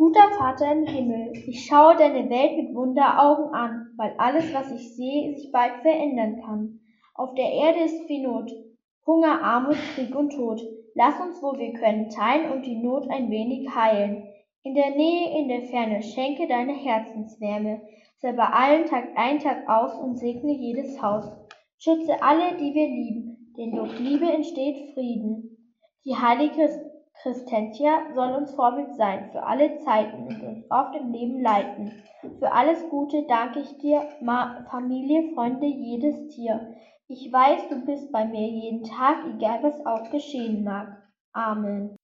Guter Vater im Himmel, ich schaue deine Welt mit Wunderaugen an, weil alles, was ich sehe, sich bald verändern kann. Auf der Erde ist viel Not, Hunger, Armut, Krieg und Tod. Lass uns, wo wir können, teilen und die Not ein wenig heilen. In der Nähe, in der Ferne, schenke deine Herzenswärme. Sei bei allen Tag ein, Tag aus und segne jedes Haus. Schütze alle, die wir lieben, denn durch Liebe entsteht Frieden. Die heilige Christentia soll uns Vorbild sein für alle Zeiten und uns oft im Leben leiten. Für alles Gute danke ich dir, Ma Familie, Freunde, jedes Tier. Ich weiß, du bist bei mir jeden Tag, egal was auch geschehen mag. Amen.